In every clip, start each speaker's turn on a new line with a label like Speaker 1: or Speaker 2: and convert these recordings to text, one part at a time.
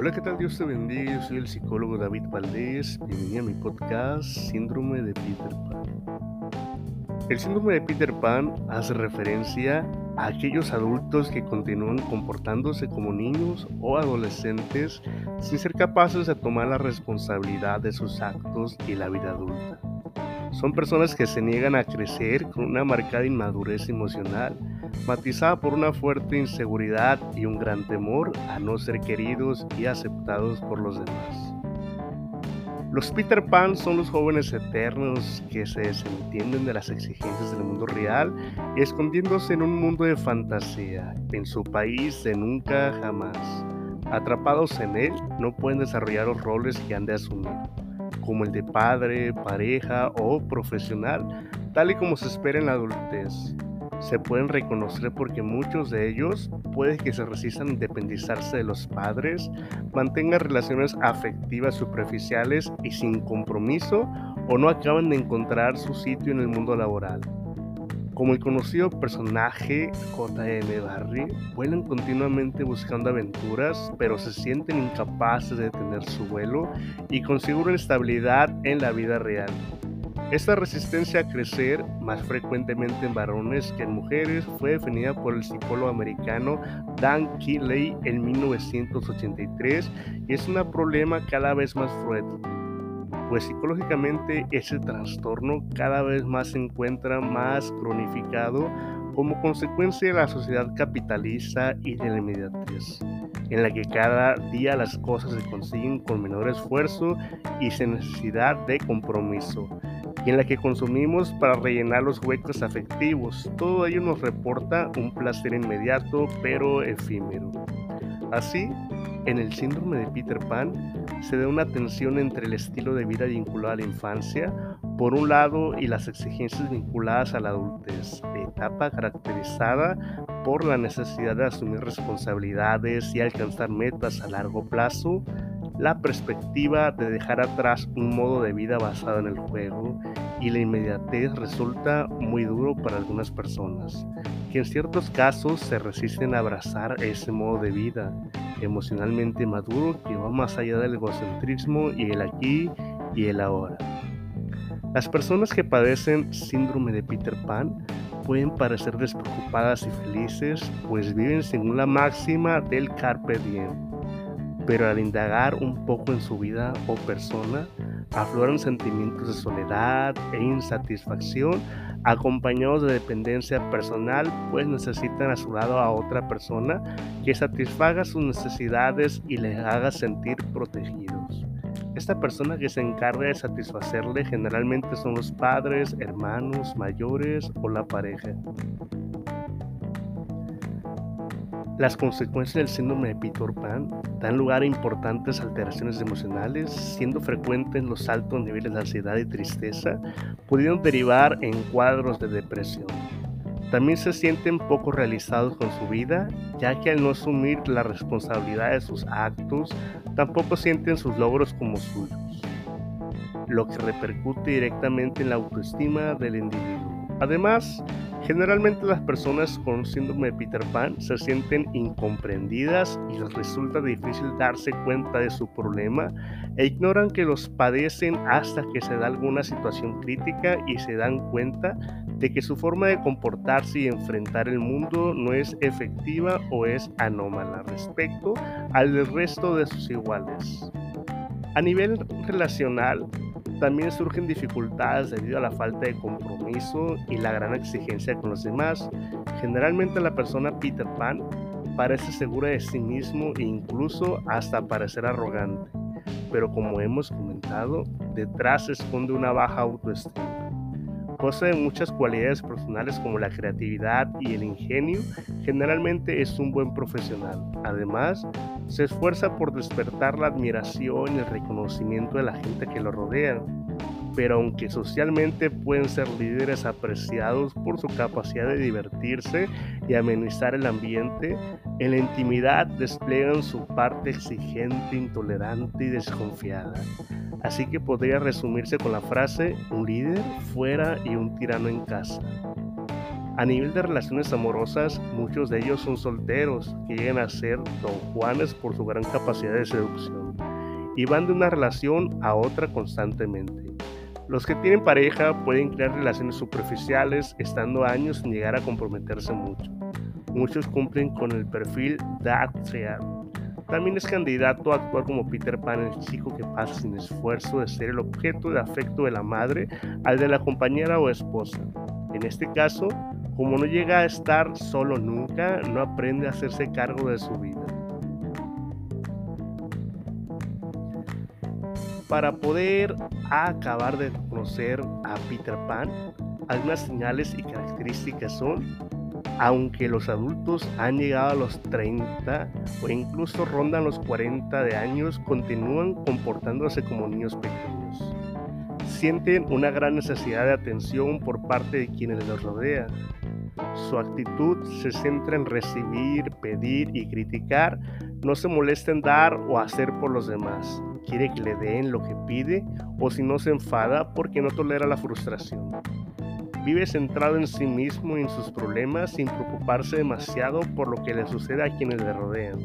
Speaker 1: Hola, ¿qué tal? Dios te bendiga. Yo soy el psicólogo David Valdés. Bienvenido a mi podcast Síndrome de Peter Pan. El síndrome de Peter Pan hace referencia a aquellos adultos que continúan comportándose como niños o adolescentes sin ser capaces de tomar la responsabilidad de sus actos y la vida adulta. Son personas que se niegan a crecer con una marcada inmadurez emocional matizada por una fuerte inseguridad y un gran temor a no ser queridos y aceptados por los demás. Los Peter Pan son los jóvenes eternos que se desentienden de las exigencias del mundo real, escondiéndose en un mundo de fantasía, en su país de nunca jamás. Atrapados en él, no pueden desarrollar los roles que han de asumir, como el de padre, pareja o profesional, tal y como se espera en la adultez se pueden reconocer porque muchos de ellos puede que se resistan a independizarse de los padres, mantengan relaciones afectivas superficiales y sin compromiso o no acaban de encontrar su sitio en el mundo laboral. Como el conocido personaje J.M. Barry, vuelan continuamente buscando aventuras, pero se sienten incapaces de detener su vuelo y consiguen estabilidad en la vida real. Esta resistencia a crecer, más frecuentemente en varones que en mujeres, fue definida por el psicólogo americano Dan Keeley en 1983 y es un problema cada vez más fuerte, pues psicológicamente ese trastorno cada vez más se encuentra más cronificado como consecuencia de la sociedad capitalista y de la inmediatez, en la que cada día las cosas se consiguen con menor esfuerzo y sin necesidad de compromiso y en la que consumimos para rellenar los huecos afectivos. Todo ello nos reporta un placer inmediato pero efímero. Así, en el síndrome de Peter Pan se da una tensión entre el estilo de vida vinculado a la infancia, por un lado, y las exigencias vinculadas a la adultez, etapa caracterizada por la necesidad de asumir responsabilidades y alcanzar metas a largo plazo, la perspectiva de dejar atrás un modo de vida basado en el juego y la inmediatez resulta muy duro para algunas personas, que en ciertos casos se resisten a abrazar ese modo de vida emocionalmente maduro que va más allá del egocentrismo y el aquí y el ahora. Las personas que padecen síndrome de Peter Pan pueden parecer despreocupadas y felices, pues viven según la máxima del carpe diem pero al indagar un poco en su vida o persona, afloran sentimientos de soledad e insatisfacción acompañados de dependencia personal, pues necesitan a su lado a otra persona que satisfaga sus necesidades y les haga sentir protegidos. Esta persona que se encarga de satisfacerle generalmente son los padres, hermanos, mayores o la pareja. Las consecuencias del síndrome de Peter Pan dan lugar a importantes alteraciones emocionales, siendo frecuentes los altos niveles de ansiedad y tristeza, pudiendo derivar en cuadros de depresión. También se sienten poco realizados con su vida, ya que al no asumir la responsabilidad de sus actos, tampoco sienten sus logros como suyos, lo que repercute directamente en la autoestima del individuo. Además, Generalmente las personas con síndrome de Peter Pan se sienten incomprendidas y les resulta difícil darse cuenta de su problema e ignoran que los padecen hasta que se da alguna situación crítica y se dan cuenta de que su forma de comportarse y enfrentar el mundo no es efectiva o es anómala respecto al resto de sus iguales. A nivel relacional, también surgen dificultades debido a la falta de compromiso y la gran exigencia con los demás. Generalmente la persona Peter Pan parece segura de sí mismo e incluso hasta parecer arrogante, pero como hemos comentado, detrás se esconde una baja autoestima. Posee muchas cualidades personales como la creatividad y el ingenio, generalmente es un buen profesional. Además, se esfuerza por despertar la admiración y el reconocimiento de la gente que lo rodea. Pero aunque socialmente pueden ser líderes apreciados por su capacidad de divertirse y amenizar el ambiente, en la intimidad despliegan su parte exigente, intolerante y desconfiada. Así que podría resumirse con la frase un líder fuera y un tirano en casa. A nivel de relaciones amorosas, muchos de ellos son solteros que llegan a ser don Juanes por su gran capacidad de seducción y van de una relación a otra constantemente. Los que tienen pareja pueden crear relaciones superficiales estando años sin llegar a comprometerse mucho. Muchos cumplen con el perfil Dark También es candidato a actuar como Peter Pan, el chico que pasa sin esfuerzo de ser el objeto de afecto de la madre al de la compañera o esposa. En este caso, como no llega a estar solo nunca, no aprende a hacerse cargo de su vida. Para poder acabar de conocer a Peter Pan, algunas señales y características son, aunque los adultos han llegado a los 30 o incluso rondan los 40 de años, continúan comportándose como niños pequeños. Sienten una gran necesidad de atención por parte de quienes los rodean. Su actitud se centra en recibir, pedir y criticar, no se molesta en dar o hacer por los demás quiere que le den lo que pide o si no se enfada porque no tolera la frustración. Vive centrado en sí mismo y en sus problemas sin preocuparse demasiado por lo que le sucede a quienes le rodean.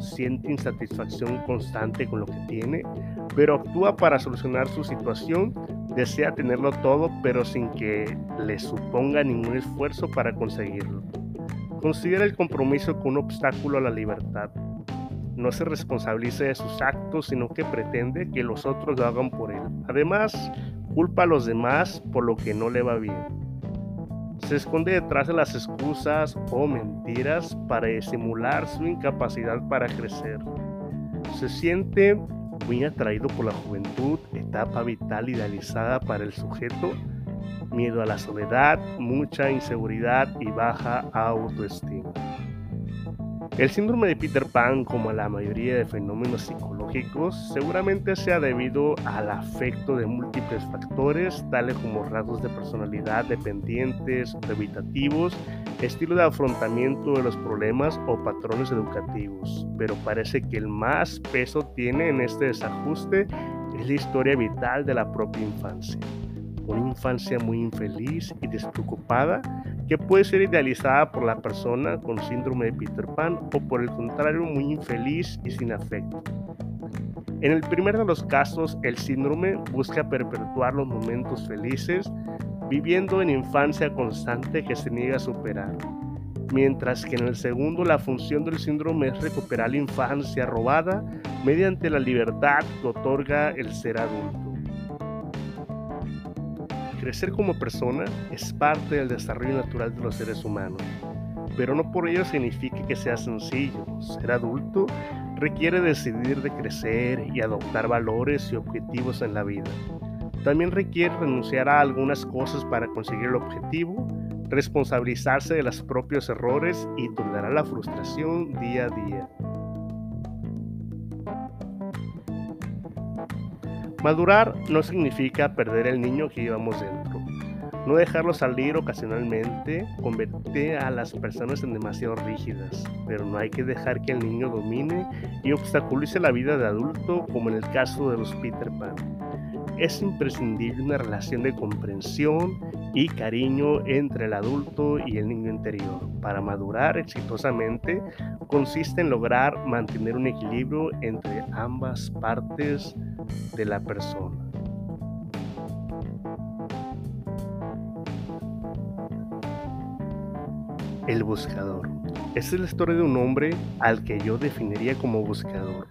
Speaker 1: Siente insatisfacción constante con lo que tiene, pero actúa para solucionar su situación. Desea tenerlo todo, pero sin que le suponga ningún esfuerzo para conseguirlo. Considera el compromiso como un obstáculo a la libertad no se responsabiliza de sus actos, sino que pretende que los otros lo hagan por él. Además, culpa a los demás por lo que no le va bien. Se esconde detrás de las excusas o mentiras para disimular su incapacidad para crecer. Se siente muy atraído por la juventud, etapa vital idealizada para el sujeto, miedo a la soledad, mucha inseguridad y baja autoestima. El síndrome de Peter Pan, como la mayoría de fenómenos psicológicos, seguramente sea debido al afecto de múltiples factores, tales como rasgos de personalidad dependientes, evitativos, estilo de afrontamiento de los problemas o patrones educativos. Pero parece que el más peso tiene en este desajuste es la historia vital de la propia infancia. Una infancia muy infeliz y despreocupada puede ser idealizada por la persona con síndrome de Peter Pan o por el contrario muy infeliz y sin afecto. En el primer de los casos, el síndrome busca perpetuar los momentos felices viviendo en infancia constante que se niega a superar, mientras que en el segundo la función del síndrome es recuperar la infancia robada mediante la libertad que otorga el ser adulto. Crecer como persona es parte del desarrollo natural de los seres humanos, pero no por ello significa que sea sencillo. Ser adulto requiere decidir de crecer y adoptar valores y objetivos en la vida. También requiere renunciar a algunas cosas para conseguir el objetivo, responsabilizarse de los propios errores y tolerar la frustración día a día. Madurar no significa perder el niño que llevamos dentro. No dejarlo salir ocasionalmente convierte a las personas en demasiado rígidas, pero no hay que dejar que el niño domine y obstaculice la vida de adulto como en el caso de los Peter Pan. Es imprescindible una relación de comprensión y cariño entre el adulto y el niño interior. Para madurar exitosamente consiste en lograr mantener un equilibrio entre ambas partes de la persona. El buscador. Esta es la historia de un hombre al que yo definiría como buscador.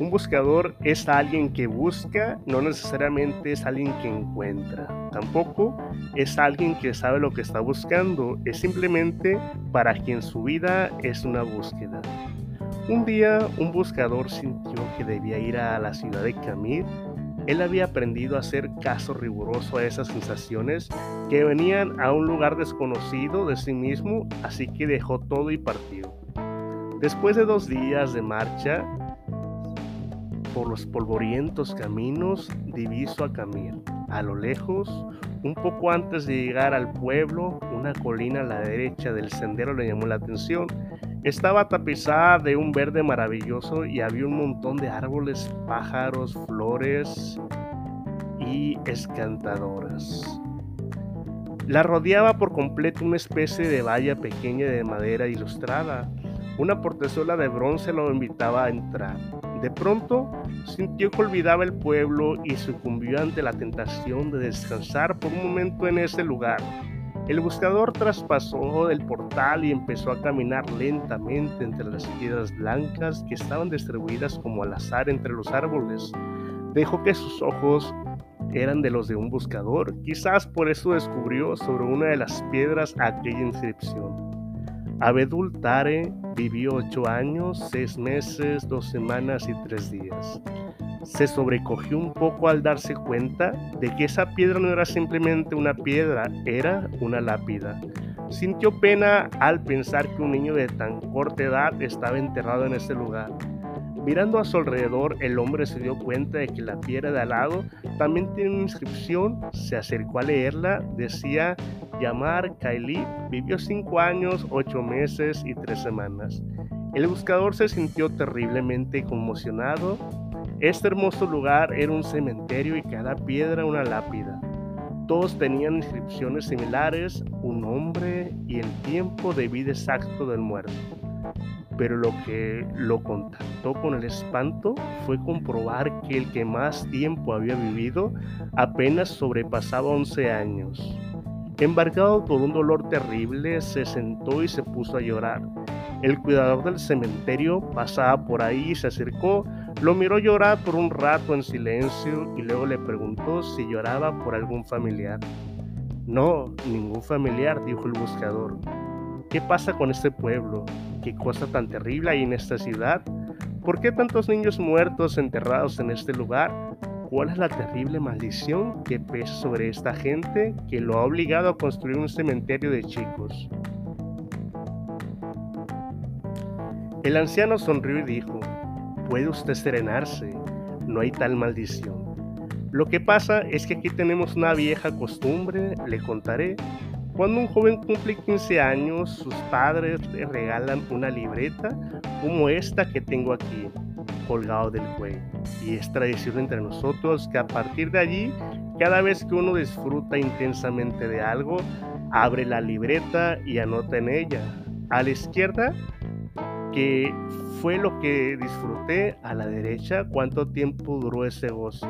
Speaker 1: Un buscador es alguien que busca, no necesariamente es alguien que encuentra. Tampoco es alguien que sabe lo que está buscando, es simplemente para quien su vida es una búsqueda. Un día un buscador sintió que debía ir a la ciudad de Camir. Él había aprendido a hacer caso riguroso a esas sensaciones que venían a un lugar desconocido de sí mismo, así que dejó todo y partió. Después de dos días de marcha por los polvorientos caminos, diviso a Camir. A lo lejos, un poco antes de llegar al pueblo, una colina a la derecha del sendero le llamó la atención. Estaba tapizada de un verde maravilloso y había un montón de árboles, pájaros, flores y escantadoras. La rodeaba por completo una especie de valla pequeña de madera ilustrada. Una portezuela de bronce lo invitaba a entrar. De pronto sintió que olvidaba el pueblo y sucumbió ante la tentación de descansar por un momento en ese lugar. El buscador traspasó el portal y empezó a caminar lentamente entre las piedras blancas que estaban distribuidas como al azar entre los árboles. Dejó que sus ojos eran de los de un buscador. Quizás por eso descubrió sobre una de las piedras aquella inscripción. Abedul Tare vivió ocho años, seis meses, dos semanas y tres días. Se sobrecogió un poco al darse cuenta de que esa piedra no era simplemente una piedra, era una lápida. Sintió pena al pensar que un niño de tan corta edad estaba enterrado en ese lugar. Mirando a su alrededor, el hombre se dio cuenta de que la piedra de al lado también tiene una inscripción. Se acercó a leerla. Decía, Yamar Kaili vivió cinco años, ocho meses y tres semanas. El buscador se sintió terriblemente conmocionado. Este hermoso lugar era un cementerio y cada piedra una lápida. Todos tenían inscripciones similares, un nombre y el tiempo de vida exacto del muerto pero lo que lo contactó con el espanto fue comprobar que el que más tiempo había vivido apenas sobrepasaba 11 años. Embarcado por un dolor terrible, se sentó y se puso a llorar. El cuidador del cementerio pasaba por ahí y se acercó, lo miró llorar por un rato en silencio y luego le preguntó si lloraba por algún familiar. No, ningún familiar, dijo el buscador. ¿Qué pasa con este pueblo? ¿Qué cosa tan terrible hay en esta ciudad? ¿Por qué tantos niños muertos enterrados en este lugar? ¿Cuál es la terrible maldición que pesa sobre esta gente que lo ha obligado a construir un cementerio de chicos? El anciano sonrió y dijo, puede usted serenarse, no hay tal maldición. Lo que pasa es que aquí tenemos una vieja costumbre, le contaré, cuando un joven cumple 15 años, sus padres le regalan una libreta como esta que tengo aquí, colgado del cuello. Y es tradición entre nosotros que a partir de allí, cada vez que uno disfruta intensamente de algo, abre la libreta y anota en ella. A la izquierda, que fue lo que disfruté, a la derecha, cuánto tiempo duró ese gozo.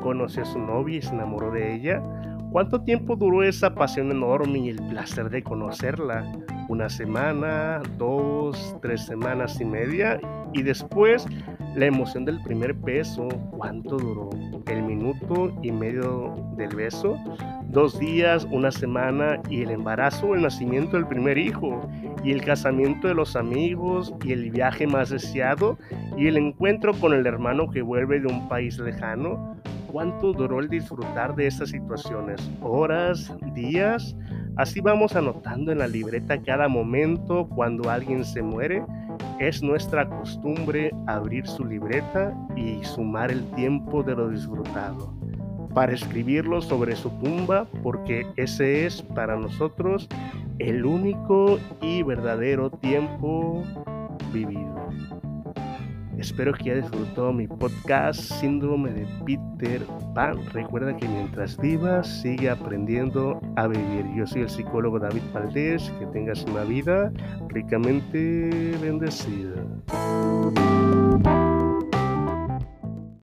Speaker 1: Conocí a su novia y se enamoró de ella ¿Cuánto tiempo duró esa pasión enorme y el placer de conocerla? ¿Una semana, dos, tres semanas y media? Y después la emoción del primer beso, ¿cuánto duró? ¿El minuto y medio del beso? ¿Dos días, una semana y el embarazo el nacimiento del primer hijo? ¿Y el casamiento de los amigos y el viaje más deseado? ¿Y el encuentro con el hermano que vuelve de un país lejano? cuánto duró el disfrutar de esas situaciones, horas, días. Así vamos anotando en la libreta cada momento cuando alguien se muere. Es nuestra costumbre abrir su libreta y sumar el tiempo de lo disfrutado para escribirlo sobre su tumba porque ese es para nosotros el único y verdadero tiempo vivido. Espero que haya disfrutado mi podcast Síndrome de Peter Pan. Recuerda que mientras vivas, sigue aprendiendo a vivir. Yo soy el psicólogo David Valdés. Que tengas una vida ricamente bendecida.